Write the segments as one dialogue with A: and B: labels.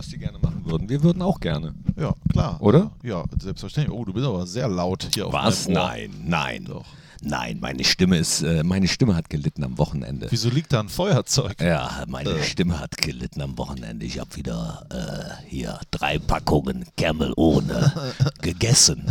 A: was die gerne machen würden. Wir würden auch gerne.
B: Ja, klar.
A: Oder?
B: Ja, selbstverständlich. Oh, du bist aber sehr laut hier auf
A: Was? Nein, nein.
B: Doch.
A: Nein, meine Stimme ist, äh, meine Stimme hat gelitten am Wochenende.
B: Wieso liegt da ein Feuerzeug?
A: Ja, meine
B: Äh.
A: Stimme hat gelitten am Wochenende. Ich habe wieder äh, hier drei Packungen Kermel ohne gegessen.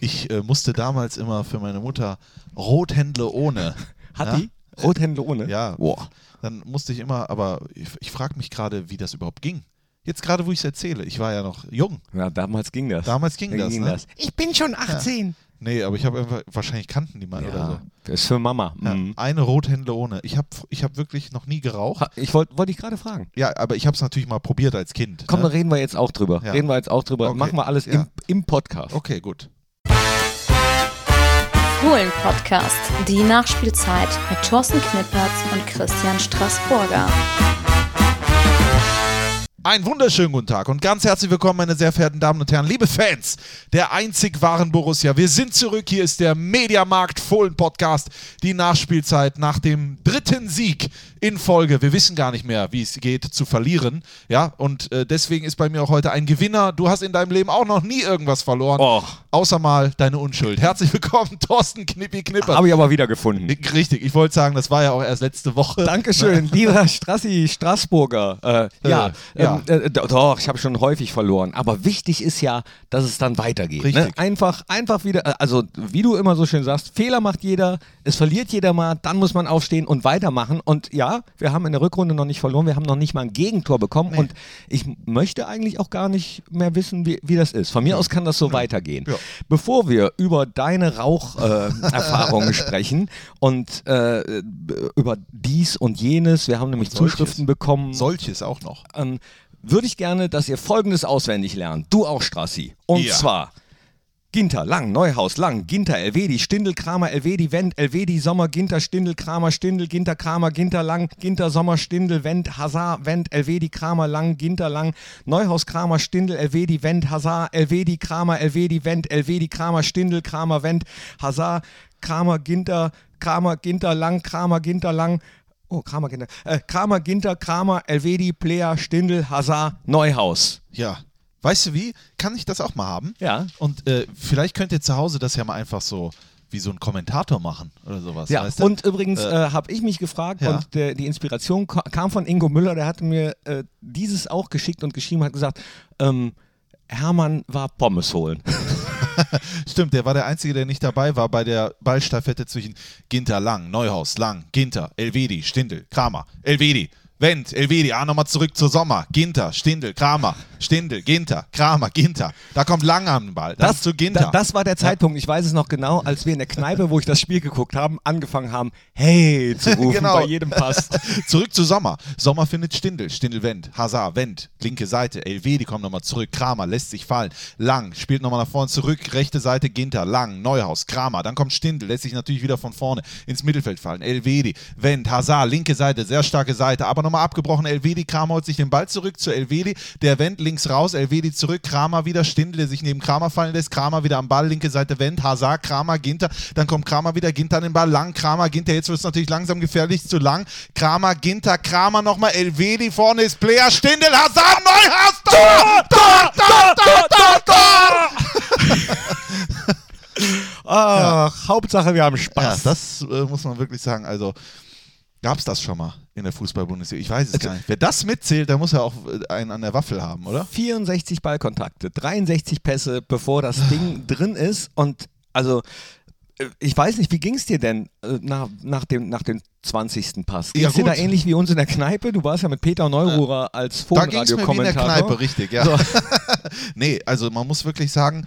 B: Ich äh, musste damals immer für meine Mutter Rothändle ohne.
A: Hat
B: ja?
A: die? Rothändle ohne?
B: Ja.
A: Boah.
B: Dann musste ich immer, aber ich, ich frage mich gerade, wie das überhaupt ging. Jetzt gerade, wo ich es erzähle. Ich war ja noch jung.
A: Ja, damals ging das.
B: Damals ging das, ne?
A: Ich bin schon 18.
B: Nee, aber ich habe einfach, wahrscheinlich kannten die mal oder
A: Ja,
B: so.
A: das ist für Mama.
B: Ja,
A: Mhm.
B: Eine Rothändle ohne. Ich habe ich hab wirklich noch nie geraucht.
A: Ha- Ich wollte wollt ich gerade fragen.
B: Ja, aber ich habe es natürlich mal probiert als Kind.
A: Komm,
B: ne?
A: da reden wir jetzt auch drüber.
B: Ja.
A: Reden wir jetzt auch drüber.
B: Okay.
A: Machen wir alles
B: Ja.
A: im, im Podcast.
B: Okay, gut.
C: Fohlen Podcast, die Nachspielzeit mit Thorsten Knippertz und Christian Straßburger.
B: Einen wunderschönen guten Tag und ganz herzlich willkommen, meine sehr verehrten Damen und Herren, liebe Fans der einzig wahren Borussia. Wir sind zurück. Hier ist der Mediamarkt Fohlen Podcast, die Nachspielzeit nach dem dritten Sieg in Folge. Wir wissen gar nicht mehr, wie es geht, zu verlieren. Ja, und äh, deswegen ist bei mir auch heute ein Gewinner. Du hast in deinem Leben auch noch nie irgendwas verloren,
A: Och.
B: außer mal deine Unschuld. Herzlich willkommen, Thorsten Knippi Knipper.
A: Habe ich aber wieder gefunden.
B: Richtig, ich wollte sagen, das war ja auch erst letzte Woche.
A: Dankeschön, lieber Strassi Straßburger. Äh, ja,
B: Äh, ja.
A: Ähm, äh, do- doch, ich habe schon häufig verloren. Aber wichtig ist ja, dass es dann weitergeht. Ne?
B: Richtig.
A: Einfach, einfach wieder, äh, also wie du immer so schön sagst, Fehler macht jeder, es verliert jeder mal, dann muss man aufstehen und weitermachen. Und ja, wir haben in der Rückrunde noch nicht verloren, wir haben noch nicht mal ein Gegentor bekommen. Und ich möchte eigentlich auch gar nicht mehr wissen, wie, wie das ist. Von mir aus kann das so weitergehen.
B: Ja.
A: Bevor wir über deine Raucherfahrungen äh, sprechen und äh, über dies und jenes, wir haben nämlich
B: solches.
A: Zuschriften bekommen,
B: Solches auch noch.
A: ähm, würde ich gerne, dass ihr folgendes auswendig lernt. Du auch, Strassi. Und
B: Ja.
A: zwar Ginter, Lang, Neuhaus, Lang, Ginter, Elvedi, Stindel, Kramer, Elvedi, Wendt, Elvedi, Sommer, Ginter, Stindel, Kramer, Stindel, Ginter, Kramer, Ginter, Lang, Ginter, Sommer, Stindel, Wendt, Hazard, Wendt, Elvedi, Kramer, Lang, Ginter, Lang, Neuhaus, Kramer, Stindel, Elvedi, Wendt, Hazard, Elvedi, Kramer, Elvedi, Wendt, Elvedi, Kramer, Stindel, Kramer, Wendt, Hazard, Kramer, Ginter, Kramer, Ginter, Lang, Kramer, Ginter, Lang, Oh, Kramer, Ginter. Äh, Kramer, Ginter, Kramer, Elvedi, Player, Stindel, Hazard, Neuhaus.
B: Ja. Weißt du wie? Kann ich das auch mal haben?
A: Ja.
B: Und äh, vielleicht könnt ihr zu Hause das ja mal einfach so wie so ein Kommentator machen oder sowas.
A: Ja,
B: weißt du?
A: und übrigens
B: Äh,
A: äh, habe ich mich gefragt
B: ja.
A: und der, die Inspiration ka- kam von Ingo Müller, der hatte mir äh, dieses auch geschickt und geschrieben, hat gesagt, ähm, Hermann war Pommes holen.
B: Stimmt, der war der Einzige, der nicht dabei war bei der Ballstaffette zwischen Ginter, Lang, Neuhaus, Lang, Ginter, Elvedi, Stindel, Kramer, Elvedi, Wendt, Elvedi, ah, nochmal zurück zur Sommer, Ginter, Stindel, Kramer, Stindel, Ginter, Kramer, Ginter. Da kommt Lang am Ball, dann zu Ginter.
A: da, das war der Zeitpunkt, ich weiß es noch genau, als wir in der Kneipe, wo ich das Spiel geguckt habe, angefangen haben, hey zu rufen
B: Genau.
A: bei jedem Pass.
B: Zurück zu Sommer. Sommer findet Stindel. Stindel Wendt. Hazard Wendt. Linke Seite. Elvedi kommt nochmal zurück. Kramer lässt sich fallen. Lang spielt nochmal nach vorne zurück. Rechte Seite Ginter. Lang. Neuhaus. Kramer. Dann kommt Stindel. Lässt sich natürlich wieder von vorne ins Mittelfeld fallen. Elvedi. Wendt. Hazard. Linke Seite. Sehr starke Seite. Aber nochmal abgebrochen. Elvedi. Kramer holt sich den Ball zurück zu Elvedi. Der Wendt links raus. Elvedi zurück. Kramer wieder. Stindel, der sich neben Kramer fallen lässt. Kramer wieder am Ball. Linke Seite Wendt. Hazard. Kramer. Ginter. Dann kommt Kramer wieder. Ginter an den Ball. Lang. Kramer. Ginter. Jetzt wird es natürlich langsam gefährlich. Zu lang. Kramer. Ginter. Kramer nochmal. Elvedi. Vorne ist Player. Stindel. Hazard. Neuhaus. Tor! Tor! Tor! Tor! Tor! Tor!
A: Ach, Hauptsache wir haben
B: Ja,
A: Spaß.
B: das äh, muss man wirklich sagen. Also gab es das schon mal in der Fußball-Bundesliga? Ich weiß es gar nicht. Wer das mitzählt, der muss ja auch äh, einen an der Waffel haben, oder?
A: 64 Ballkontakte, 63 Pässe, bevor das Ding drin ist. Und also, äh, ich weiß nicht, wie ging es dir denn äh, nach, nach, dem, nach dem 20. Pass? Ging
B: Ja,
A: es dir da ähnlich wie uns in der Kneipe? Du warst ja mit Peter Neururer als
B: Da ging es in der. Kneipe, richtig, ja.
A: So.
B: nee, also man muss wirklich sagen,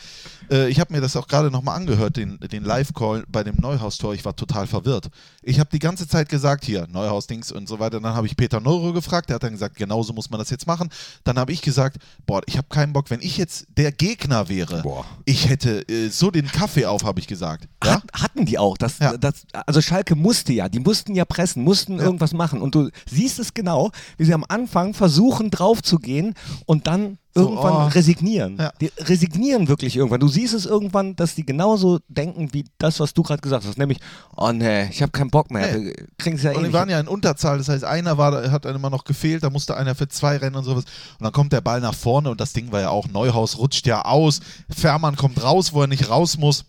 B: äh, ich habe mir das auch gerade nochmal angehört, den, den Live-Call bei dem Neuhaus-Tor. Ich war total verwirrt. Ich habe die ganze Zeit gesagt, hier, Neuhaus-Dings und so weiter. Dann habe ich Peter Neuro gefragt, der hat dann gesagt, genauso muss man das jetzt machen. Dann habe ich gesagt, boah, ich habe keinen Bock, wenn ich jetzt der Gegner wäre,
A: Boah.
B: ich hätte äh, so den Kaffee auf, habe ich gesagt. Ja?
A: Hat, hatten die auch. Das,
B: Ja.
A: das, also Schalke musste ja, die mussten ja pressen, mussten irgendwas machen. Und du siehst es genau, wie sie am Anfang versuchen drauf zu gehen und dann irgendwann
B: oh.
A: resignieren.
B: Ja.
A: Die resignieren wirklich irgendwann. Du siehst es irgendwann, dass die genauso denken wie das, was du gerade gesagt hast. Nämlich, oh nee, ich habe keinen Bock mehr.
B: Nee.
A: Wir kriegen es ja eh
B: Und die
A: nicht.
B: waren ja in Unterzahl, das heißt, einer war, hat dann immer noch gefehlt, da musste einer für zwei rennen und sowas. Und dann kommt der Ball nach vorne und das Ding war ja auch, Neuhaus rutscht ja aus, Fährmann kommt raus, wo er nicht raus muss.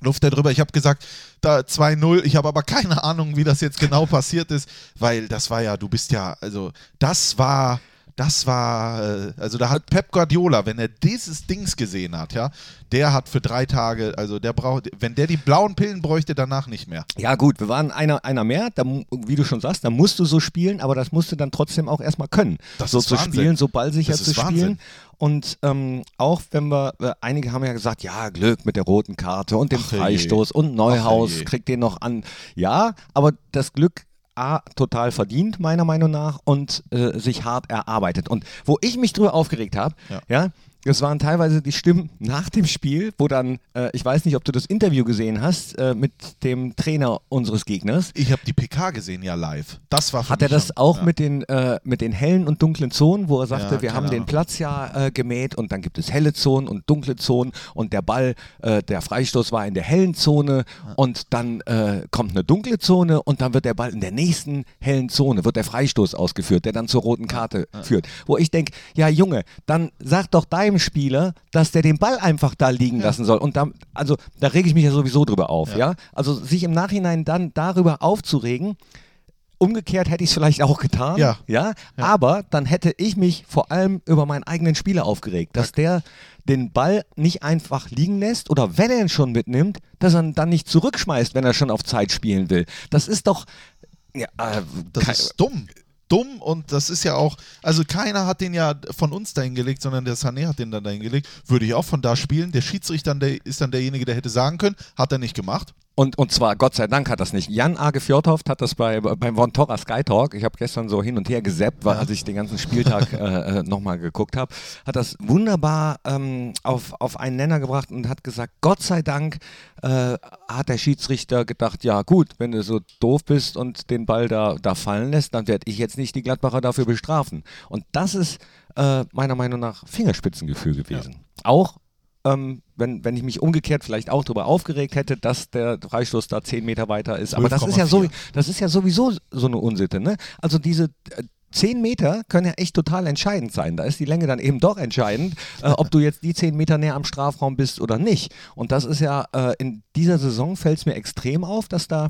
B: Luft er drüber. Ich habe gesagt, da 2-0. Ich habe aber keine Ahnung, wie das jetzt genau passiert ist, weil das war ja, du bist ja, also das war, das war, äh, also da hat Pep Guardiola, wenn er dieses Dings gesehen hat, ja, der hat für drei Tage, also der braucht, wenn der die blauen Pillen bräuchte, danach nicht mehr.
A: Ja, gut, wir waren einer, einer mehr, da, wie du schon sagst, da musst du so spielen, aber das musst du dann trotzdem auch erstmal können.
B: Das
A: so zu
B: Wahnsinn.
A: spielen, so ballsicher zu spielen.
B: Wahnsinn.
A: Und ähm, auch wenn wir, äh, einige haben ja gesagt, ja, Glück mit der roten Karte und dem
B: Ach.
A: Freistoß und Neuhaus kriegt den noch an. Ja, aber das Glück A, total verdient, meiner Meinung nach, und äh, sich hart erarbeitet. Und wo ich mich drüber aufgeregt habe,
B: Ja.
A: ja, das waren teilweise die Stimmen nach dem Spiel, wo dann, äh, ich weiß nicht, ob du das Interview gesehen hast äh, mit dem Trainer unseres Gegners.
B: Ich habe die PK gesehen ja live. Das war
A: Hat er das
B: schon-
A: auch
B: ja.
A: mit, den, äh, mit den hellen und dunklen Zonen, wo er sagte,
B: Ja,
A: wir haben den
B: Ahnung.
A: Platz ja äh, gemäht und dann gibt es helle Zonen und dunkle Zonen und der Ball, äh, der Freistoß war in der hellen Zone und dann äh, kommt eine dunkle Zone und dann wird der Ball in der nächsten hellen Zone, wird der Freistoß ausgeführt, der dann zur roten Karte führt. Wo ich denke, ja Junge, dann sag doch deinem Spieler, dass der den Ball einfach da liegen lassen soll. Und da, also da rege ich mich ja sowieso drüber auf, ja. Also sich im Nachhinein dann darüber aufzuregen, Umgekehrt hätte ich es vielleicht auch getan.
B: Ja.
A: ja. Aber dann hätte ich mich vor allem über meinen eigenen Spieler aufgeregt, dass der den Ball nicht einfach liegen lässt oder wenn er ihn schon mitnimmt, dass er ihn dann nicht zurückschmeißt, wenn er schon auf Zeit spielen will. Das ist doch. Ja, äh,
B: Das
A: kein-
B: ist dumm. Dumm und das ist ja auch, also keiner hat den ja von uns dahin gelegt, sondern der Sané hat den dann dahin gelegt. Würde ich auch von da spielen. Der Schiedsrichter ist dann derjenige, der hätte sagen können, hat er nicht gemacht.
A: Und, und zwar, Gott sei Dank hat das nicht. Jan Age Fjordhoft hat das bei, beim Von Torra Sky Talk, ich habe gestern so hin und her gesappt, weil, als ich den ganzen Spieltag äh, äh, nochmal geguckt habe, hat das wunderbar ähm, auf, auf einen Nenner gebracht und hat gesagt, Gott sei Dank äh, hat der Schiedsrichter gedacht, ja gut, wenn du so doof bist und den Ball da, da fallen lässt, dann werde ich jetzt nicht die Gladbacher dafür bestrafen. Und das ist äh, meiner Meinung nach Fingerspitzengefühl gewesen. Auch ähm, wenn, wenn ich mich umgekehrt vielleicht auch darüber aufgeregt hätte, dass der Freistoß da 10 Meter weiter ist. Aber das ist, ja so,
B: 12,4.
A: das ist ja sowieso so eine Unsitte. Ne? Also diese äh, 10 Meter können ja echt total entscheidend sein. Da ist die Länge dann eben doch entscheidend, äh, ob du jetzt die 10 Meter näher am Strafraum bist oder nicht. Und das ist ja äh, in dieser Saison fällt es mir extrem auf, dass da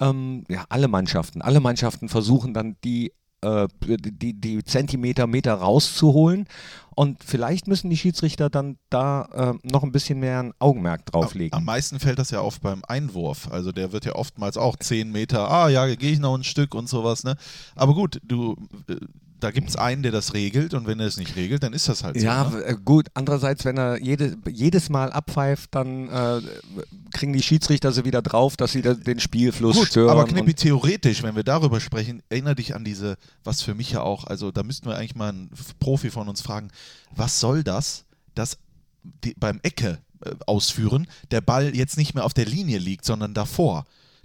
A: ähm, ja, alle Mannschaften, alle Mannschaften versuchen dann die äh, die, die Zentimeter, Meter rauszuholen. Und vielleicht müssen die Schiedsrichter dann da äh, noch ein bisschen mehr ein Augenmerk drauflegen.
B: Am meisten fällt das ja auf beim Einwurf. Also der wird ja oftmals auch 10 Meter, ah ja, gehe ich noch ein Stück und sowas. Ne? Aber gut, du, äh, da gibt es einen, der das regelt und wenn er es nicht regelt, dann ist das halt so.
A: Ja,
B: ne?
A: äh, gut. Andererseits, wenn er jede, jedes Mal abpfeift, dann äh, kriegen die Schiedsrichter sie wieder drauf, dass sie da den Spielfluss
B: Gut,
A: stören.
B: aber Knippi, theoretisch, wenn wir darüber sprechen, erinnere dich an diese, was für mich ja auch, also da müssten wir eigentlich mal einen Profi von uns fragen, was soll das, dass die, beim Ecke äh, ausführen der Ball jetzt nicht mehr auf der Linie liegt, sondern davor?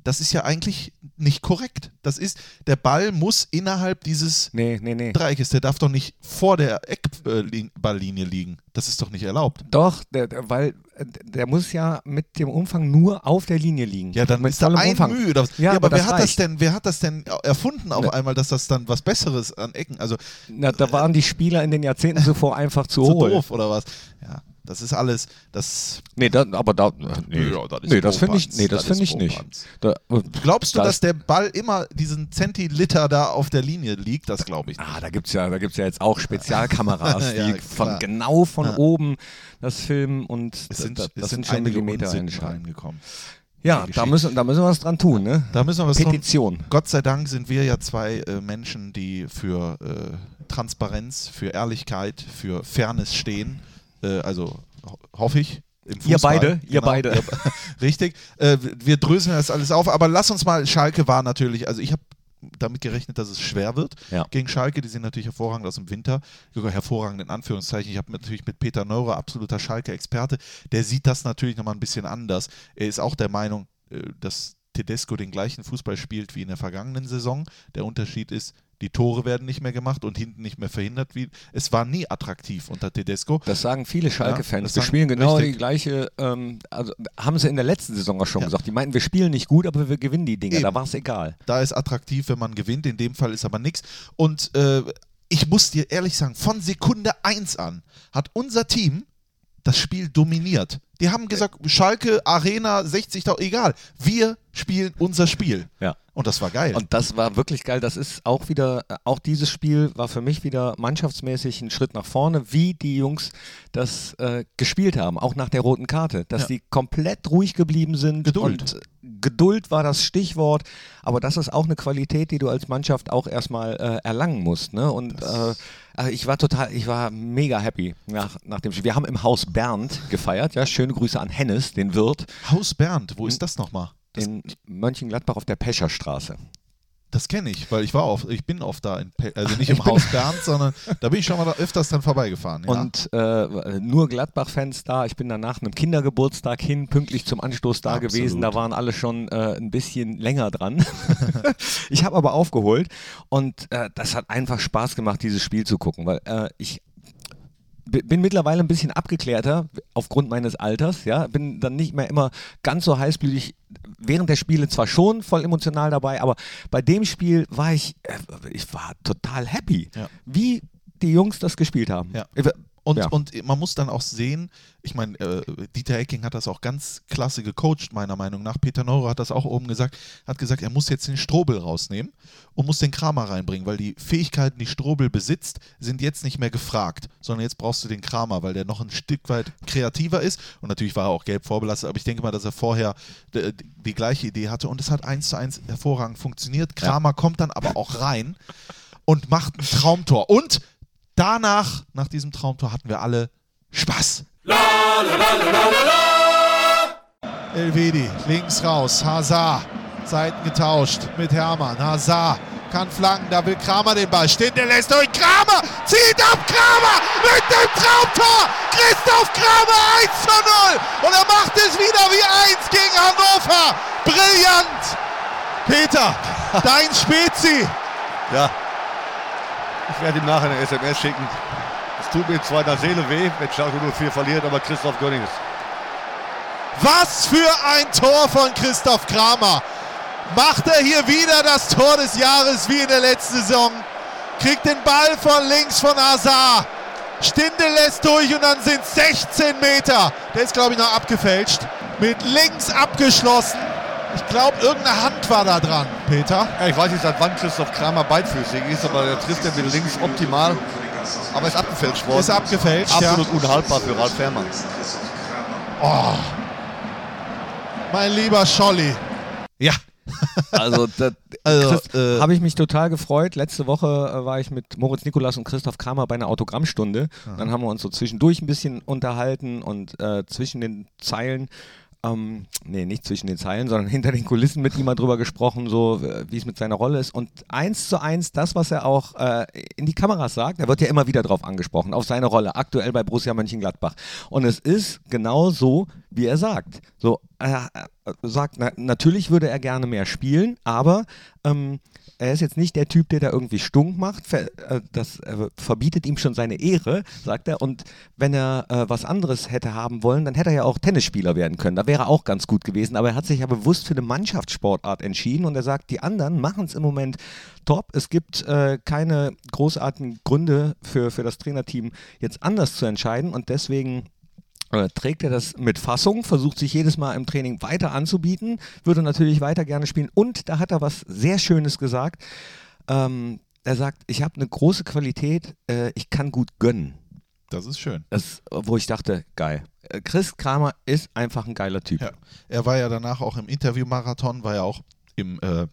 B: Das ist ja eigentlich nicht korrekt. Das ist, der Ball muss innerhalb dieses
A: Nee, nee, nee.
B: Dreieckes, der darf doch nicht vor der Eckballlinie liegen. Das ist doch nicht erlaubt.
A: Doch, der, der, weil der muss ja mit dem Umfang nur auf der Linie liegen.
B: Ja, dann
A: mit
B: ist da ein
A: Umfang.
B: Mühe. Oder was.
A: Ja,
B: Ja,
A: aber
B: aber, wer, hat das
A: reicht.
B: denn, wer hat das denn erfunden auf
A: Ne.
B: einmal, dass das dann was Besseres an Ecken, also
A: Na, da waren die Spieler in den Jahrzehnten zuvor einfach zu,
B: zu
A: hohl.
B: doof oder was? Ja, das ist alles, das...
A: Nee, da, aber da. Nee,
B: Ja, das ist
A: nee das finde ich, nee, das
B: Das
A: finde
B: ist
A: ich nicht. Da,
B: Glaubst du,
A: da
B: dass der Ball immer diesen Zentiliter da auf der Linie liegt? Das glaube ich nicht.
A: Ah, da gibt es ja, da gibt's ja jetzt auch Spezialkameras,
B: Ja,
A: die von genau von oben das filmen und
B: Es sind,
A: da,
B: es
A: das
B: sind
A: sind schon Millimeter
B: reingekommen.
A: Ja, da müssen, da müssen wir was dran tun, ne?
B: Da müssen wir was tun.
A: Petition.
B: Gott sei Dank sind wir ja zwei äh, Menschen, die für äh, Transparenz, für Ehrlichkeit, für Fairness stehen. Äh, also ho hoffe ich. Im
A: Ihr beide, ihr beide.
B: Ja, richtig. Äh, wir dröseln das alles auf, aber lass uns mal, Schalke war natürlich, also ich habe damit gerechnet, dass es schwer wird
A: Ja.
B: gegen Schalke. Die sind natürlich hervorragend aus dem Winter. Sogar hervorragend in Anführungszeichen. Ich habe natürlich mit Peter Neurer, absoluter Schalke-Experte, der sieht das natürlich nochmal ein bisschen anders. Er ist auch der Meinung, äh, dass Tedesco den gleichen Fußball spielt wie in der vergangenen Saison. Der Unterschied ist, Die Tore werden nicht mehr gemacht und hinten nicht mehr verhindert. Wie, es war nie attraktiv unter Tedesco.
A: Das sagen viele Schalke-Fans.
B: das
A: wir spielen genau
B: richtig.
A: die gleiche, ähm, also haben sie in der letzten Saison auch schon
B: Ja.
A: gesagt. Die meinten, wir spielen nicht gut, aber wir gewinnen die Dinger.
B: Eben.
A: Da war es egal.
B: Da ist attraktiv, wenn man gewinnt. In dem Fall ist aber nichts. Und äh, ich muss dir ehrlich sagen, von Sekunde 1 an hat unser Team das Spiel dominiert. Die haben gesagt, Schalke, Arena, 60.000, egal. Wir spielen unser Spiel.
A: Ja.
B: Und das war geil.
A: Und das war wirklich geil. Das ist auch wieder, äh, auch dieses Spiel war für mich wieder mannschaftsmäßig ein Schritt nach vorne, wie die Jungs das äh, gespielt haben, auch nach der roten Karte, dass
B: Ja.
A: die komplett ruhig geblieben sind.
B: Geduld.
A: Und äh, Geduld war das Stichwort, aber das ist auch eine Qualität, die du als Mannschaft auch erstmal äh, erlangen musst. Ne? Und äh, also ich war total, ich war mega happy nach, nach dem Spiel. Wir haben im Haus Bernd gefeiert, ja, schöne Grüße an Hennes, den Wirt,
B: Haus Bernd, wo ist das nochmal? Das,
A: in Mönchengladbach auf der Pescherstraße.
B: das kenne ich, weil ich war oft, ich bin oft da, in also nicht im Haus Bernd, sondern da bin ich schon mal öfters dann vorbeigefahren. Ja.
A: Und äh, nur Gladbach-Fans da. Ich bin danach einem Kindergeburtstag hin, pünktlich zum Anstoß da
B: Absolut.
A: gewesen. Da waren alle schon äh, ein bisschen länger dran. ich habe aber aufgeholt und äh, das hat einfach Spaß gemacht, dieses Spiel zu gucken, weil äh, ich bin mittlerweile ein bisschen abgeklärter aufgrund meines Alters, ja, bin dann nicht mehr immer ganz so heißblütig. Während der Spiele zwar schon voll emotional dabei, aber bei dem Spiel war ich, äh, ich war total happy,
B: Ja.
A: wie die Jungs das gespielt haben.
B: Ja. Und,
A: Ja.
B: und man muss dann auch sehen, ich meine, äh, Dieter Hecking hat das auch ganz klasse gecoacht, meiner Meinung nach. Peter Neurer hat das auch oben gesagt, hat gesagt, er muss jetzt den Strobel rausnehmen und muss den Kramer reinbringen, weil die Fähigkeiten, die Strobel besitzt, sind jetzt nicht mehr gefragt, sondern jetzt brauchst du den Kramer, weil der noch ein Stück weit kreativer ist. Und natürlich war er auch gelb vorbelastet, aber ich denke mal, dass er vorher die, die gleiche Idee hatte und es hat eins zu eins hervorragend funktioniert. Kramer kommt dann aber auch rein und macht ein Traumtor. Und danach, nach diesem Traumtor, hatten wir alle Spaß. Elvedi, links raus, Hazard, Seiten getauscht mit Hermann, Hazard kann flanken, da will Kramer den Ball, Stindel lässt durch, Kramer, zieht ab, Kramer mit dem Traumtor, Christoph Kramer 1 zu 0 und er macht es wieder wie 1 gegen Hannover, brillant, Peter, dein Spezi,
D: Ja. Ich werde ihm nachher eine SMS schicken. Es tut mir in zweiter Seele weh, wenn Schalke 04 verliert, aber Christoph Gönnings.
B: Was für ein Tor von Christoph Kramer. Macht er hier wieder das Tor des Jahres wie in der letzten Saison. Kriegt den Ball von links von Hazard. Stindel lässt durch und dann sind 16 Meter. Der ist, glaube ich, noch abgefälscht. Mit links abgeschlossen. Ich glaube, irgendeine Hand war da dran, Peter.
D: Ja, ich weiß nicht, seit wann Christoph Kramer beidfüßig ist, aber der trifft er mit links optimal. Aber ist abgefälscht worden.
B: Ist abgefälscht, ja.
D: Absolut unhaltbar für Ralf Fährmann.
B: Mein lieber Scholli. Ja,
A: Also, da
B: Also, äh,
A: habe ich mich total gefreut. Letzte Woche äh, war ich mit Moritz Nikolas und Christoph Kramer bei einer Autogrammstunde. Dann haben wir uns so zwischendurch ein bisschen unterhalten und äh, zwischen den Zeilen, ähm, nee, nicht zwischen den Zeilen, sondern hinter den Kulissen mit ihm mal drüber gesprochen, so äh, wie es mit seiner Rolle ist. Und eins zu eins das, was er auch äh, in die Kameras sagt, er wird ja immer wieder drauf angesprochen, auf seine Rolle, aktuell bei Borussia Mönchengladbach. Und es ist genau so, wie er sagt. So, er sagt, na, natürlich würde er gerne mehr spielen, aber ähm, er ist jetzt nicht der Typ, der da irgendwie stunk macht. Äh, das äh, verbietet ihm schon seine Ehre, sagt er. Und wenn er äh, was anderes hätte haben wollen, dann hätte er ja auch Tennisspieler werden können. Da wäre er auch ganz gut gewesen. Aber er hat sich ja bewusst für eine Mannschaftssportart entschieden und er sagt, die anderen machen es im Moment top. Es gibt äh, keine großartigen Gründe für, für das Trainerteam, jetzt anders zu entscheiden. Und deswegen trägt er das mit Fassung, versucht sich jedes Mal im Training weiter anzubieten, würde natürlich weiter gerne spielen und da hat er was sehr Schönes gesagt. Ähm, er sagt, ich habe eine große Qualität, äh, ich kann gut gönnen.
B: das ist schön.
A: Das, wo ich dachte, geil. Äh, Chris Kramer ist einfach ein geiler Typ.
B: Ja. Er war ja danach auch im Interviewmarathon, war ja auch im äh,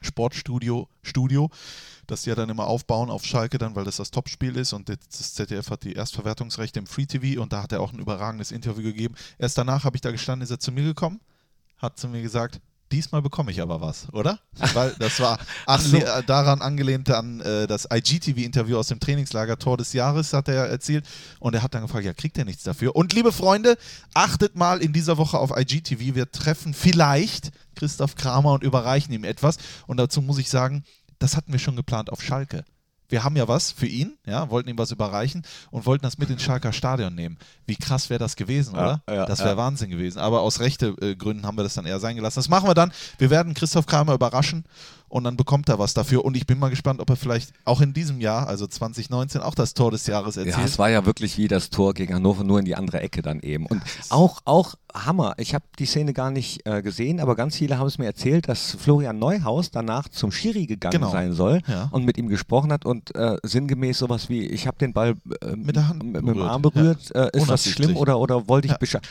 B: Sportstudio, Studio, das die ja dann immer aufbauen auf Schalke dann, weil das das Topspiel ist und das ZDF hat die Erstverwertungsrechte im Free TV und da hat er auch ein überragendes Interview gegeben. Erst danach habe ich da gestanden, ist er zu mir gekommen, hat zu mir gesagt, diesmal bekomme ich aber was, oder? Weil das war anle äh, daran angelehnt an äh, das IGTV-Interview aus dem Trainingslager Tor des Jahres, hat er erzählt. Und er hat dann gefragt, ja, kriegt er nichts dafür? Und liebe Freunde, achtet mal in dieser Woche auf IGTV. Wir treffen vielleicht Christoph Kramer und überreichen ihm etwas. Und dazu muss ich sagen, das hatten wir schon geplant auf Schalke. Wir haben ja was für ihn, ja, wollten ihm was überreichen und wollten das mit ins Schalker Stadion nehmen. Wie krass wäre das gewesen,
A: Ja,
B: oder?
A: ja,
B: das wäre
A: ja.
B: Wahnsinn gewesen. Aber aus rechte äh, Gründen haben wir das dann eher sein gelassen. Das machen wir dann. Wir werden Christoph Kramer überraschen und dann bekommt er was dafür. Und ich bin mal gespannt, ob er vielleicht auch in diesem Jahr, also 2019, auch das Tor des Jahres erzielt.
A: Ja, es war ja wirklich wie das Tor gegen Hannover, nur in die andere Ecke dann eben. Und auch, auch Hammer. Ich habe die Szene gar nicht äh, gesehen, aber ganz viele haben es mir erzählt, dass Florian Neuhaus danach zum Schiri gegangen
B: Genau.
A: sein soll
B: Ja.
A: und mit ihm gesprochen hat und äh, sinngemäß sowas wie, ich habe den Ball äh,
B: Mit der Hand
A: mit, mit dem. Arm berührt. Äh, ist das schlimm oder, oder wollte ich
B: Ja.
A: Bescheid?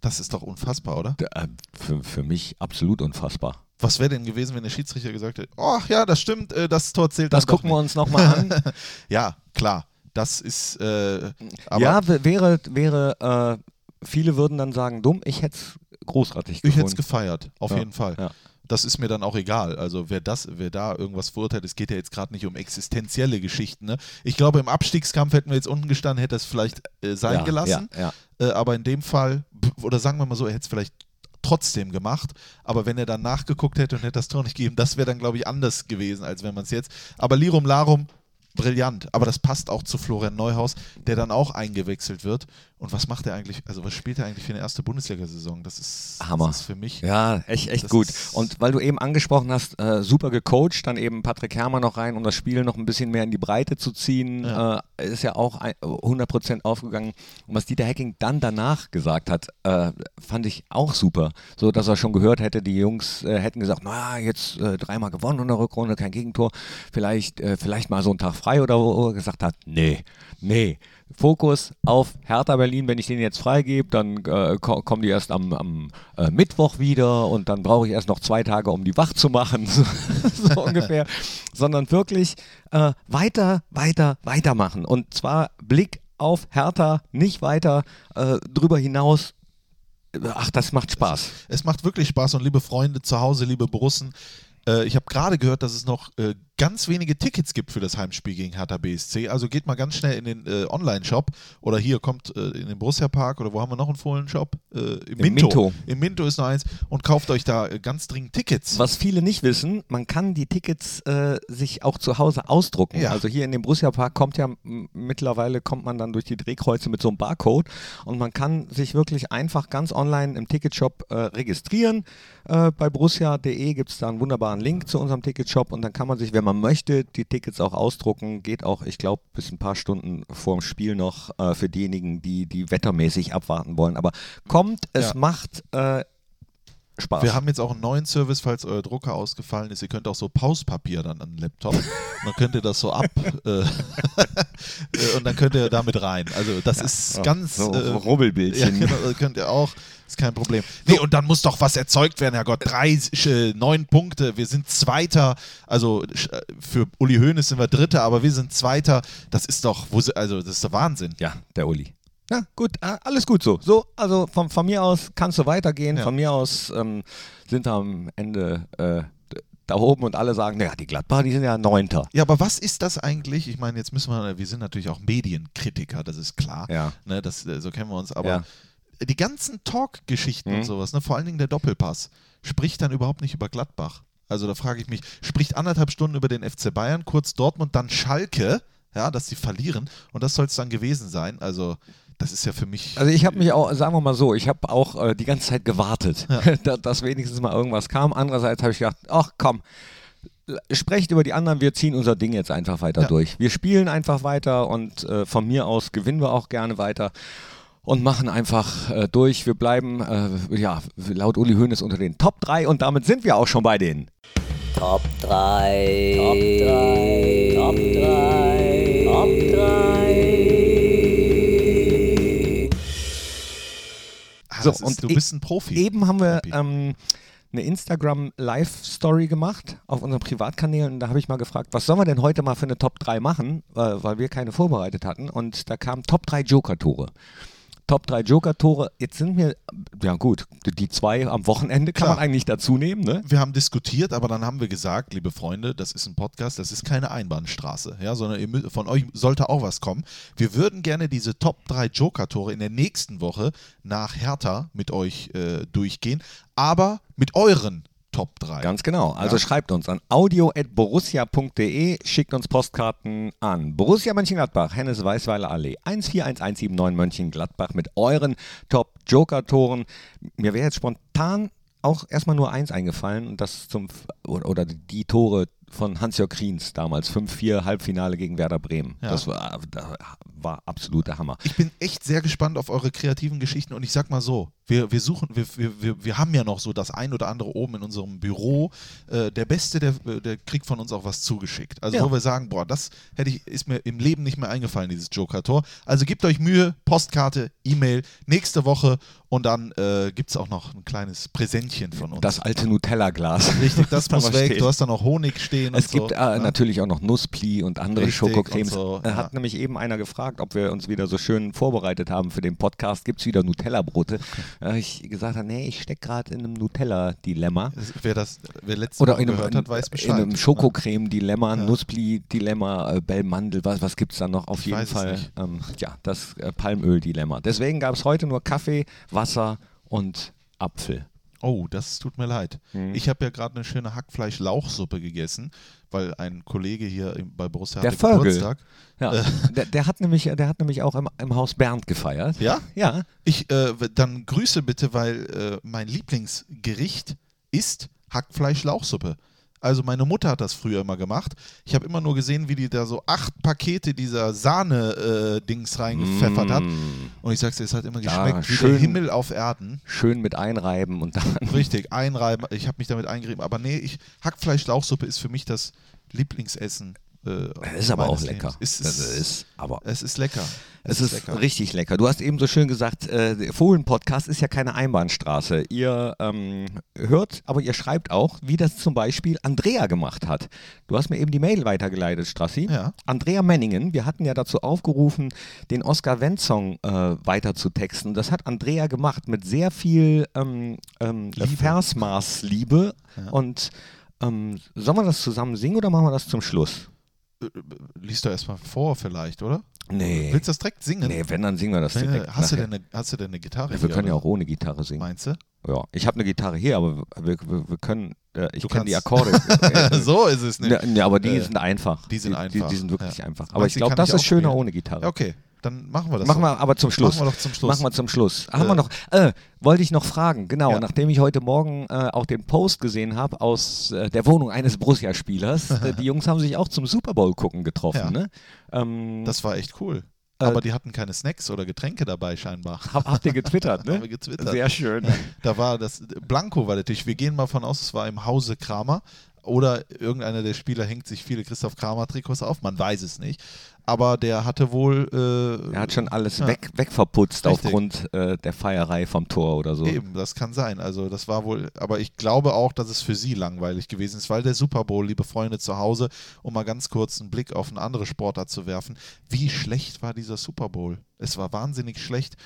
B: Das ist doch unfassbar, oder?
A: Äh, für, für mich absolut unfassbar.
B: Was wäre denn gewesen, wenn der Schiedsrichter gesagt hätte, oh ja, das stimmt, äh, das Tor zählt
A: Das gucken wir uns nochmal an.
B: Ja, klar. Das ist, äh, aber
A: ja, wäre, wäre äh, viele würden dann sagen, dumm, ich hätte es großartig
B: ich hätte es
A: gefunden.
B: gefeiert, auf
A: Ja,
B: jeden Fall.
A: ja.
B: Das ist mir dann auch egal. Also wer das, wer da irgendwas verurteilt, es geht ja jetzt gerade nicht um existenzielle Geschichten. Ne? Ich glaube, im Abstiegskampf hätten wir jetzt unten gestanden, hätte es vielleicht äh, sein
A: ja,
B: gelassen. Äh, aber in dem Fall, oder sagen wir mal so, er hätte es vielleicht trotzdem gemacht. Aber wenn er dann nachgeguckt hätte und hätte das Tor nicht gegeben, das wäre dann, glaube ich, anders gewesen, als wenn man es jetzt. Aber Lirum Larum, brillant. Aber das passt auch zu Florian Neuhaus, der dann auch eingewechselt wird. Und was macht er eigentlich, also was spielt er eigentlich für eine erste Bundesliga-Saison? Das ist,
A: Hammer.
B: Das ist für mich.
A: Ja, echt, echt gut. Und weil du eben angesprochen hast, äh, super gecoacht, dann eben Patrick Herrmann noch rein, um das Spiel noch ein bisschen mehr in die Breite zu ziehen,
B: Ja.
A: äh, ist ja auch ein, 100% aufgegangen. Und was Dieter Hecking dann danach gesagt hat, äh, fand ich auch super. So, dass er schon gehört hätte, die Jungs äh, hätten gesagt, na, jetzt äh, dreimal gewonnen in der Rückrunde, kein Gegentor, vielleicht, äh, vielleicht mal so einen Tag frei oder wo er gesagt hat, nee, nee. Fokus auf Hertha Berlin. Wenn ich den jetzt freigebe, dann äh, ko kommen die erst am, am äh, Mittwoch wieder und dann brauche ich erst noch zwei Tage, um die wach zu machen, so, so ungefähr. Sondern wirklich äh, weiter, weiter, weitermachen. Und zwar Blick auf Hertha, nicht weiter äh, drüber hinaus. Ach, das macht Spaß.
B: Es macht wirklich Spaß und liebe Freunde zu Hause, liebe Borussen, äh, ich habe gerade gehört, dass es noch äh, ganz wenige Tickets gibt für das Heimspiel gegen Hertha BSC. Also geht mal ganz schnell in den äh, Online-Shop oder hier kommt äh, in den Borussia Park oder wo haben wir noch einen Fohlen-Shop? Äh, Im Minto.
A: Minto.
B: Im Minto ist noch eins und kauft euch da äh, ganz dringend Tickets.
A: Was viele nicht wissen, man kann die Tickets äh, sich auch zu Hause ausdrucken.
B: Ja.
A: Also hier in dem Borussia Park kommt ja mittlerweile kommt man dann durch die Drehkreuze mit so einem Barcode und man kann sich wirklich einfach ganz online im Ticketshop äh, registrieren. Bei borussia.de gibt es da einen wunderbaren Link zu unserem Ticketshop und dann kann man sich, wenn man möchte, die Tickets auch ausdrucken. Geht auch, ich glaube, bis ein paar Stunden vor dem Spiel noch äh, für diejenigen, die die wettermäßig abwarten wollen. Aber kommt, es
B: Ja.
A: macht äh, Spaß.
B: Wir haben jetzt auch einen neuen Service, falls euer Drucker ausgefallen ist. Ihr könnt auch so Pauspapier dann an den Laptop. dann könnt ihr das so ab äh, und dann könnt ihr damit rein. Also das ist
A: Ja,
B: ganz
A: so
B: äh,
A: Rubbelbildchen.
B: Ja, genau, könnt ihr auch. Ist kein Problem. Nee, und dann muss doch was erzeugt werden, Herrgott. Drei, äh, neun Punkte. Wir sind Zweiter. Also äh, für Uli Hoeneß sind wir Dritter, aber wir sind Zweiter. Das ist doch, also das ist der Wahnsinn.
A: Ja, der Uli. Ja, gut, äh, alles gut so. So, also von, von mir aus kannst du weitergehen.
B: Ja.
A: Von mir aus ähm, sind wir am Ende äh, da oben und alle sagen, naja, die Gladbach, die sind ja Neunter.
B: Ja, aber was ist das eigentlich? Ich meine, jetzt müssen wir, wir sind natürlich auch Medienkritiker, das ist klar.
A: Ja.
B: Ne, das, äh, so kennen wir uns. Aber
A: Ja.
B: Die ganzen Talk-Geschichten
A: Mhm.
B: und sowas, ne, vor allen Dingen der Doppelpass, spricht dann überhaupt nicht über Gladbach. Also da frage ich mich, spricht anderthalb Stunden über den FC Bayern, kurz Dortmund, dann Schalke, ja, dass sie verlieren und das soll es dann gewesen sein. Also das ist ja für mich.
A: Also ich habe mich auch, sagen wir mal so, ich habe auch äh, die ganze Zeit gewartet, da, dass wenigstens mal irgendwas kam. Andererseits habe ich gedacht, ach komm, sprecht über die anderen, wir ziehen unser Ding jetzt einfach weiter
B: Ja.
A: durch. Wir spielen einfach weiter und äh, von mir aus gewinnen wir auch gerne weiter. Und machen einfach äh, durch. Wir bleiben, äh, ja, laut Uli Hoeneß unter den Top 3 und damit sind wir auch schon bei den
E: Top 3. Top 3. Top 3. Top 3.
B: ah,
A: so,
B: ist,
A: und
B: du
A: e-
B: bist ein Profi.
A: Eben haben wir ähm, eine Instagram-Live-Story gemacht auf unseren Privatkanälen. Und da habe ich mal gefragt, was sollen wir denn heute mal für eine Top 3 machen, weil, weil wir keine vorbereitet hatten. Und da kamen Top 3 Joker-Tore. Top 3 Joker-Tore. Jetzt sind mir, ja gut, die- zwei am Wochenende kann
B: Klar.
A: man eigentlich dazu nehmen, ne?
B: wir haben diskutiert, aber dann haben wir gesagt, liebe Freunde, das ist ein Podcast, das ist keine Einbahnstraße, ja, sondern ihr, mü- von euch sollte auch was kommen. Wir würden gerne diese Top 3 Joker-Tore in der nächsten Woche nach Hertha mit euch äh, durchgehen, aber mit euren Top 3.
A: Ganz genau. Also
B: Ja.
A: schreibt uns an audio.borussia.de, schickt uns Postkarten an Borussia Mönchengladbach, Hennes Weißweiler Allee, 141179 Mönchengladbach mit euren Top-Joker-Toren. Mir wäre jetzt spontan auch erstmal nur eins eingefallen und das zum oder, die Tore von Hans-Jörg Kriens damals 5-4 Halbfinale gegen Werder Bremen.
B: Ja.
A: Das war, war absoluter Hammer.
B: Ich bin echt sehr gespannt auf eure kreativen Geschichten und ich sag mal so, wir, wir suchen, wir, wir, wir, wir haben ja noch so das ein oder andere oben in unserem Büro. Äh, der Beste, der, der kriegt von uns auch was zugeschickt. Also
A: Ja.
B: wo wir sagen, boah, das hätte ich, ist mir im Leben nicht mehr eingefallen, dieses Joker-Tor. Also gebt euch Mühe, Postkarte, E-Mail, nächste Woche und dann äh, gibt es auch noch ein kleines Präsentchen von uns.
A: Das alte Nutella-Glas.
B: Richtig, das
A: Was
B: weg.
A: steht.
B: Du hast da noch Honig stehen
A: Es
B: und
A: gibt
B: so.
A: äh,
B: ja.
A: natürlich auch noch Nusspli und andere Schokocremes.
B: so,
A: Äh,
B: ja.
A: Hat nämlich eben einer gefragt, ob wir uns wieder so schön vorbereitet haben für den Podcast. Gibt es wieder Nutella-Brote? Äh, ich gesagt habe, nee, ich stecke gerade in einem Nutella-Dilemma.
B: Wer das, wer letzte
A: Oder
B: Woche
A: in einem,
B: gehört hat, weiß
A: in
B: Bescheid.
A: einem Schokocreme-Dilemma,
B: Ja.
A: Nussbli-Dilemma, äh, Bellmandel, was, was gibt es da noch? Auf
B: Ich
A: jeden Fall ähm, ja, das äh, Palmöl-Dilemma. Deswegen gab es heute nur Kaffee, Wasser und Apfel.
B: Oh, das tut mir leid.
A: Mhm.
B: Ich habe ja gerade eine schöne Hackfleisch-Lauchsuppe gegessen, weil ein Kollege hier bei Borussia
A: Der
B: hatte
A: Vögel.
B: Geburtstag.
A: Ja, der, der, hat nämlich, der hat nämlich auch im, im Haus Bernd gefeiert.
B: Ja?
A: Ja.
B: Ich, äh, dann Grüße bitte, weil äh, mein Lieblingsgericht ist Hackfleisch-Lauchsuppe. Also meine Mutter hat das früher immer gemacht. Ich habe immer nur gesehen, wie die da so acht Pakete dieser Sahne-Dings reingepfeffert hat.
A: Mm.
B: Und ich sag's dir, es hat immer
A: Ja,
B: geschmeckt wie
A: schön.
B: der Himmel auf Erden.
A: Schön mit einreiben und dann.
B: Richtig, einreiben. Ich habe mich damit eingerieben. Aber nee, ich, Hackfleisch-Lauchsuppe ist für mich das Lieblingsessen. Äh,
A: ist aber auch lecker.
B: Es ist,
A: ist aber.
B: es ist lecker.
A: Es ist richtig lecker. Du hast eben so schön gesagt, äh, der Fohlen-Podcast ist ja keine Einbahnstraße. Ihr ähm, hört, aber ihr schreibt auch, wie das zum Beispiel Andrea gemacht hat. Du hast mir eben die Mail weitergeleitet, Strassi.
B: Ja.
A: Andrea Menningen, wir hatten ja dazu aufgerufen, den Oscar Wendt-Song äh, weiter zu texten. Das hat Andrea gemacht mit sehr viel ähm, ähm,
B: Liebe.
A: Versmaßliebe. Und ähm, sollen wir das zusammen singen oder machen wir das zum Schluss?
B: Liest du erstmal vor, vielleicht, oder?
A: Nee.
B: Willst du das direkt singen?
A: Nee, wenn, dann singen wir das
B: Nee,
A: direkt.
B: hast, du denn eine, hast du denn eine Gitarre?
A: Ja,
B: hier,
A: wir können ja
B: oder?
A: auch ohne Gitarre singen.
B: Meinst du?
A: Ja, ich habe eine Gitarre hier, aber wir, wir, wir können, äh, ich kenne die Akkorde. Äh,
B: so ist es nicht.
A: ja, ja, aber die
B: Äh,
A: sind einfach.
B: die sind
A: Die,
B: einfach,
A: die sind wirklich
B: ja.
A: einfach.
B: Meinst
A: Aber
B: du,
A: ich
B: die
A: glaube, das ist schöner
B: spielen?
A: ohne Gitarre.
B: Ja, okay, dann machen wir das.
A: Machen
B: so.
A: wir aber zum Schluss.
B: Machen wir doch zum Schluss.
A: Machen wir zum Schluss. Haben
B: Äh,
A: wir noch, äh, wollte ich noch fragen, genau,
B: Ja.
A: nachdem ich heute Morgen äh, auch den Post gesehen habe aus äh, der Wohnung eines Borussia-Spielers, äh, die Jungs haben sich auch zum Super Bowl gucken getroffen,
B: Ja.
A: ne? Ähm,
B: Das war echt cool.
A: Äh,
B: Aber die hatten keine Snacks oder Getränke dabei scheinbar.
A: hab, habt ihr getwittert, ne?
B: Haben wir getwittert.
A: Sehr schön.
B: Da war das, Blanco war der Tisch. Wir gehen mal von aus, es war im Hause Kramer oder irgendeiner der Spieler hängt sich viele Christoph Kramer Trikots auf, man weiß es nicht. Aber der hatte wohl. Äh,
A: Er hat schon alles
B: ja,
A: weg, wegverputzt
B: Richtig.
A: aufgrund äh, der Feierei vom Tor oder so.
B: Eben, das kann sein. Also das war wohl, aber ich glaube auch, dass es für sie langweilig gewesen ist, weil der Super Bowl, liebe Freunde zu Hause, um mal ganz kurz einen Blick auf eine andere Sportart zu werfen, wie schlecht war dieser Super Bowl? Es war wahnsinnig schlecht.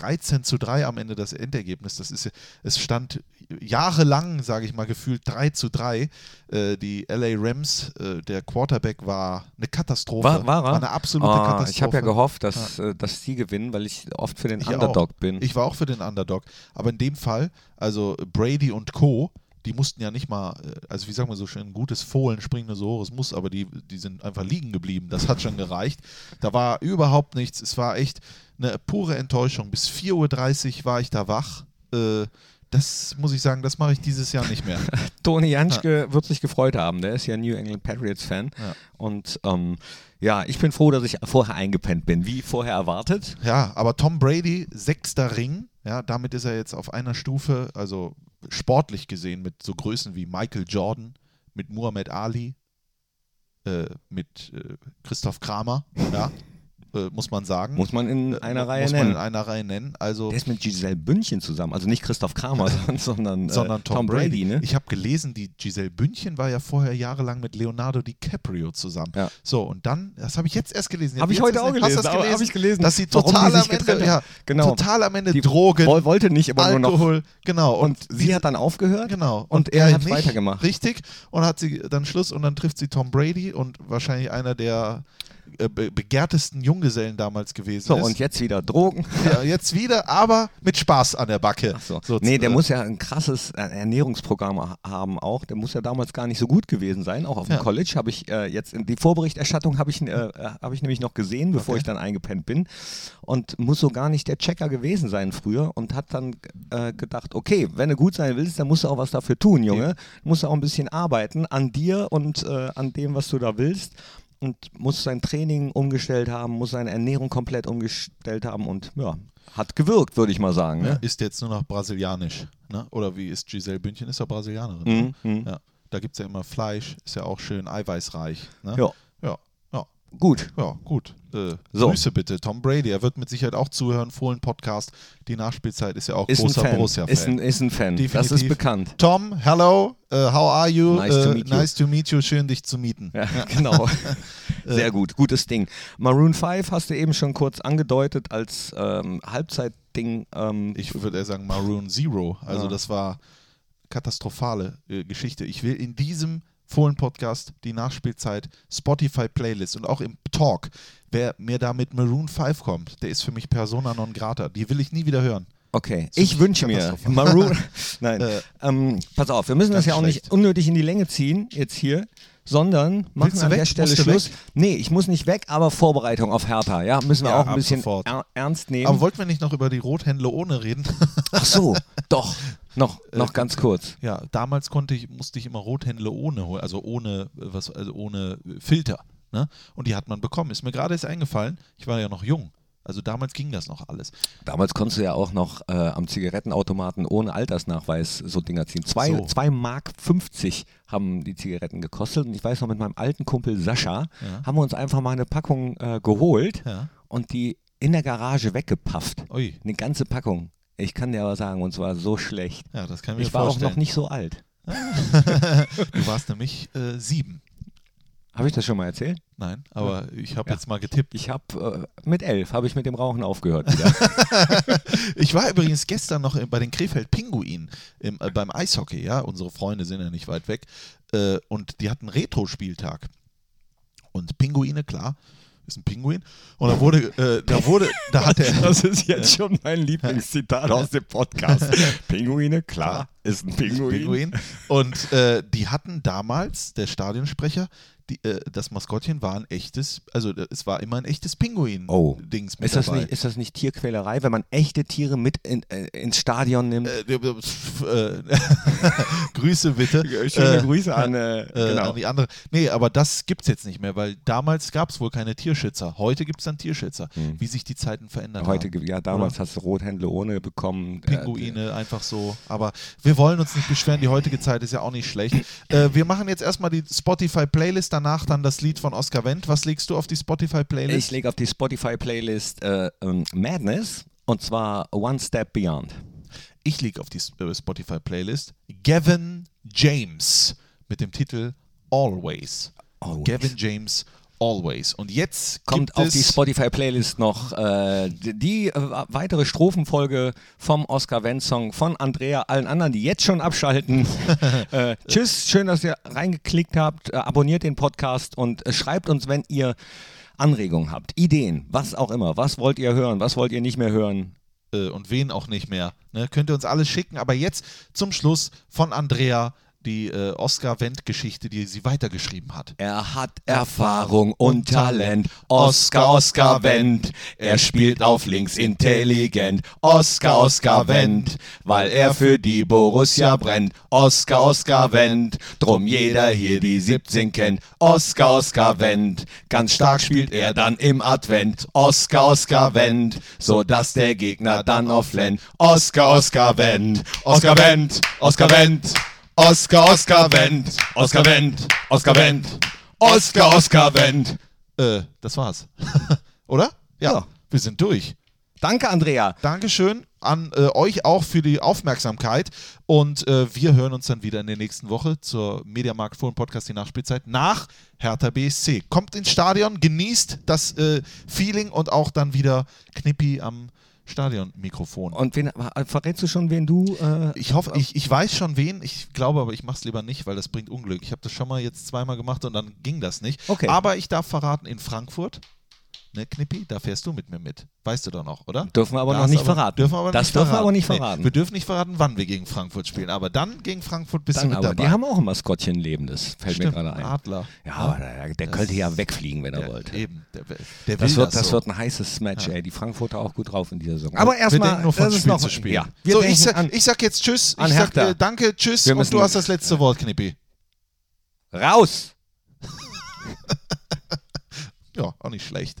B: 13 zu 3 am Ende das Endergebnis. Das ist, es stand jahrelang, sage ich mal, gefühlt 3 zu 3. Äh, die LA Rams, äh, der Quarterback war eine Katastrophe.
A: War, war er?
B: eine absolute
A: Ah,
B: Katastrophe.
A: Ich habe ja gehofft, dass, äh, dass sie gewinnen, weil ich oft für den
B: Ich
A: Underdog
B: auch.
A: bin.
B: Ich war auch für den Underdog. Aber in dem Fall, also Brady und Co., die mussten ja nicht mal, äh, also wie sagen wir so schön, ein gutes Fohlen springen nur so hoch es muss, aber die, die sind einfach liegen geblieben. Das hat schon gereicht. Da war überhaupt nichts. Es war echt eine pure Enttäuschung. Bis 4.30 Uhr war ich da wach. Äh, das muss ich sagen, das mache ich dieses Jahr nicht mehr.
A: Toni Janschke wird sich gefreut haben. Der ist ja New England Patriots-Fan.
B: Ja.
A: Und ähm, ja, ich bin froh, dass ich vorher eingepennt bin, wie vorher erwartet.
B: Ja, aber Tom Brady, sechster Ring, ja, damit ist er jetzt auf einer Stufe, also sportlich gesehen, mit so Größen wie Michael Jordan, mit Muhammad Ali, äh, mit äh, Christoph Kramer, ja, äh, muss man sagen.
A: Muss man in einer
B: Äh,
A: Reihe
B: muss man
A: nennen.
B: in einer Reihe nennen. Also,
A: Der ist mit Giselle Bündchen zusammen. Also nicht Christoph Kramer, sondern, äh,
B: sondern Tom, Brady.
A: ne?
B: Ich habe gelesen, die Giselle Bündchen war ja vorher jahrelang mit Leonardo DiCaprio zusammen.
A: Ja.
B: So, und dann, das habe ich jetzt erst gelesen.
A: Hab ich heute auch
B: hast du
A: gelesen,
B: das
A: aber
B: gelesen?
A: hab ich gelesen,
B: Dass sie total am Ende, ja,
A: Genau.
B: total am Ende
A: Die
B: Drogen,
A: woll- wollte nicht, aber nur noch.
B: Alkohol, genau. Und,
A: Sie hat dann aufgehört.
B: Genau.
A: Und er hat
B: nicht,
A: weitergemacht.
B: Richtig. Und hat sie dann Schluss und dann trifft sie Tom Brady und wahrscheinlich einer der be begehrtesten Junggesellen damals gewesen
A: So,
B: ist.
A: und jetzt wieder Drogen.
B: ja, jetzt wieder, aber mit Spaß an der Backe.
A: Ach so.
B: So,
A: nee, der
B: äh,
A: muss ja ein krasses äh, Ernährungsprogramm ha- haben auch. Der muss ja damals gar nicht so gut gewesen sein. Auch auf dem
B: Ja.
A: College habe ich äh, jetzt in die Vorberichterstattung habe ich, äh, äh, hab ich nämlich noch gesehen, bevor
B: Okay.
A: ich dann eingepennt bin. Und muss so gar nicht der Checker gewesen sein früher und hat dann äh, gedacht, okay, wenn du gut sein willst, dann musst du auch was dafür tun, Junge. Du musst auch ein bisschen arbeiten an dir und äh, an dem, was du da willst. Und muss sein Training umgestellt haben, muss seine Ernährung komplett umgestellt haben und ja, hat gewirkt, würde ich mal sagen. Ne?
B: ist jetzt nur noch brasilianisch. Ne? Oder wie ist Giselle Bündchen? Ist ja Brasilianerin.
A: Mhm, mhm.
B: Ja. Da gibt es ja immer Fleisch, ist ja auch schön eiweißreich. Ne?
A: Ja. Gut.
B: ja, gut. Äh,
A: So.
B: Grüße bitte, Tom Brady. Er wird mit Sicherheit auch zuhören. Fohlen Podcast. Die Nachspielzeit ist ja auch
A: Ist
B: großer
A: Fan.
B: Borussia-Fan.
A: Ist ein, ist ein Fan. Das
B: Definitiv.
A: ist bekannt.
B: Tom, hello, uh, how are you?
A: Nice to
B: Uh,
A: meet you.
B: nice to meet you. Schön, dich zu mieten.
A: Ja, genau. Sehr gut. Gutes Ding. Maroon 5 hast du eben schon kurz angedeutet als ähm, Halbzeitding. Ähm,
B: Ich würde eher sagen Maroon Zero. Also
A: Ja.
B: das war katastrophale äh, Geschichte. Ich will in diesem Fohlen-Podcast die Nachspielzeit Spotify-Playlist und auch im Talk, wer mir da mit Maroon 5 kommt, der ist für mich Persona non grata. Die will ich nie wieder hören.
A: okay,
B: Ziemlich
A: ich wünsche mir. Maroon. Nein,
B: Äh,
A: ähm, pass auf, wir müssen das ja auch nicht
B: schlecht.
A: unnötig in die Länge ziehen, jetzt hier. Sondern machen
B: Willst du
A: an
B: weg?
A: der Stelle
B: Musst
A: Schluss. Nee, ich muss nicht weg, aber Vorbereitung auf Hertha, ja, müssen wir
B: Ja,
A: auch ein bisschen
B: sofort.
A: er ernst nehmen.
B: Aber wollten wir nicht noch über die Rothändler ohne reden?
A: Ach so, doch, noch, noch ganz kurz.
B: ja, damals konnte ich, musste ich immer Rothändler ohne holen, also ohne äh, was, also ohne äh, Filter. Ne? Und die hat man bekommen. Ist mir gerade erst eingefallen, ich war ja noch jung. Also damals ging das noch alles.
A: Damals konntest du ja auch noch äh, am Zigarettenautomaten ohne Altersnachweis so Dinger ziehen. Zwei,
B: So.
A: zwei Mark 50 haben die Zigaretten gekostet. Und ich weiß noch, mit meinem alten Kumpel Sascha
B: Ja.
A: haben wir uns einfach mal eine Packung äh, geholt
B: Ja.
A: und die in der Garage weggepafft.
B: Ui.
A: Eine ganze Packung. Ich kann dir aber sagen, uns war so schlecht.
B: Ja, das kann ich mir
A: Ich war auch noch nicht so alt.
B: Du warst nämlich äh, sieben.
A: Habe ich das schon mal erzählt?
B: Nein, aber ich habe
A: Ja.
B: jetzt mal getippt.
A: Ich habe äh, mit elf habe ich mit dem Rauchen aufgehört wieder.
B: Ich war übrigens gestern noch bei den Krefeld Pinguinen im, äh, beim Eishockey, ja. Unsere Freunde sind ja nicht weit weg. Äh, und die hatten Retro-Spieltag. Und Pinguine, klar, ist ein Pinguin. Und da wurde, äh, da wurde, da hat der.
A: Das ist jetzt schon mein Lieblingszitat aus dem Podcast. Pinguine, klar, ist ein Pinguin.
B: Pinguin. Und äh, die hatten damals, der Stadionsprecher, die, äh, das Maskottchen war ein echtes, also äh, es war immer ein echtes
A: Oh.
B: Pinguin-Dings mit
A: Ist das,
B: dabei.
A: nicht, ist das nicht Tierquälerei, wenn man echte Tiere mit in, äh, ins Stadion nimmt?
B: Äh, äh, Grüße bitte.
A: Schöne Grüße an, genau.
B: an die andere. Nee, aber das gibt es jetzt nicht mehr, weil damals gab es wohl keine Tierschützer. Heute gibt es dann Tierschützer.
A: Hm.
B: Wie sich die Zeiten verändert
A: Heute,
B: haben.
A: ja, damals hast du Rothändler ohne bekommen.
B: Pinguine, einfach so. Aber wir wollen uns nicht beschweren, die heutige Zeit ist ja auch nicht schlecht. Wir machen jetzt erstmal die Spotify-Playlist, danach dann das Lied von Oscar Wendt. Was legst du auf die Spotify-Playlist?
A: Ich lege auf die Spotify-Playlist äh, ähm, Madness und zwar One Step Beyond.
B: Ich liege auf die äh, Spotify-Playlist Gavin James mit dem Titel Always.
A: Always.
B: Gavin James Always. Und jetzt
A: Kommt auf die Spotify-Playlist noch äh, die, äh, weitere Strophenfolge vom Oscar Wendt-Song von Andrea, allen anderen, die jetzt schon abschalten. äh, tschüss, schön, dass ihr reingeklickt habt. Äh, abonniert den Podcast und äh, schreibt uns, wenn ihr Anregungen habt, Ideen, was auch immer. Was wollt ihr hören, was wollt ihr nicht mehr hören?
B: äh, und wen auch nicht mehr. Ne? Könnt ihr uns alles schicken. Aber jetzt zum Schluss von Andrea die äh, Oscar Wendt-Geschichte, die sie weitergeschrieben hat.
A: Er hat Erfahrung und Talent. Oscar, Oscar Wendt. Er spielt auf links intelligent. Oscar, Oscar Wendt. Weil er für die Borussia brennt. Oscar, Oscar Wendt. Drum jeder hier die 17 kennt. Oscar, Oscar Wendt. Ganz stark spielt er dann im Advent. Oscar, Oscar Wendt. So dass der Gegner dann auflennt. Oscar, Oscar Wendt. Oscar Wendt. Oscar Wendt. Oscar, Oscar Wendt. Oscar Wendt. Oscar Wendt. Oscar, Oscar Wendt.
B: Äh, das war's. Oder? Ja,
A: Ja.
B: wir sind durch.
A: Danke, Andrea.
B: Dankeschön an äh, euch auch für die Aufmerksamkeit und äh, wir hören uns dann wieder in der nächsten Woche zur Mediamarkt Fohlen Podcast die Nachspielzeit nach Hertha BSC. Kommt ins Stadion, genießt das äh, Feeling und auch dann wieder Knippi am Stadionmikrofon.
A: Und wen, verrätst du schon, wen du. Äh,
B: Ich hoffe, ich, ich weiß schon wen. Ich glaube aber, ich mache es lieber nicht, weil das bringt Unglück. Ich habe das schon mal jetzt zweimal gemacht und dann ging das nicht.
A: Okay.
B: Aber ich darf verraten, in Frankfurt, ne, Knippi, da fährst du mit mir mit. Weißt du doch noch, oder?
A: Dürfen wir aber
B: Da
A: noch nicht
B: aber,
A: verraten.
B: Dürfen wir aber
A: Das
B: nicht
A: dürfen wir aber nicht
B: Nee,
A: verraten.
B: wir dürfen nicht verraten, wann wir gegen Frankfurt spielen. Aber dann gegen Frankfurt bist
A: Dann
B: du mit
A: aber,
B: dabei.
A: die haben auch ein Maskottchen lebendes, fällt
B: Stimmt,
A: mir gerade ein.
B: Adler.
A: Ja, aber der, der könnte ja wegfliegen, wenn er
B: Ja,
A: wollte.
B: Eben. Der, der
A: Das wird, das
B: so.
A: wird ein heißes Match, ey. Die Frankfurter auch gut drauf in dieser Saison. Aber erstmal, das ist
B: Spiel
A: noch
B: zu Spiel.
A: Ja, wir
B: so, ich sag,
A: an,
B: ich sag jetzt Tschüss.
A: an
B: ich sag äh, Danke, Tschüss. Und du hast das letzte Wort, Knippi.
A: raus!
B: Ja, auch nicht schlecht.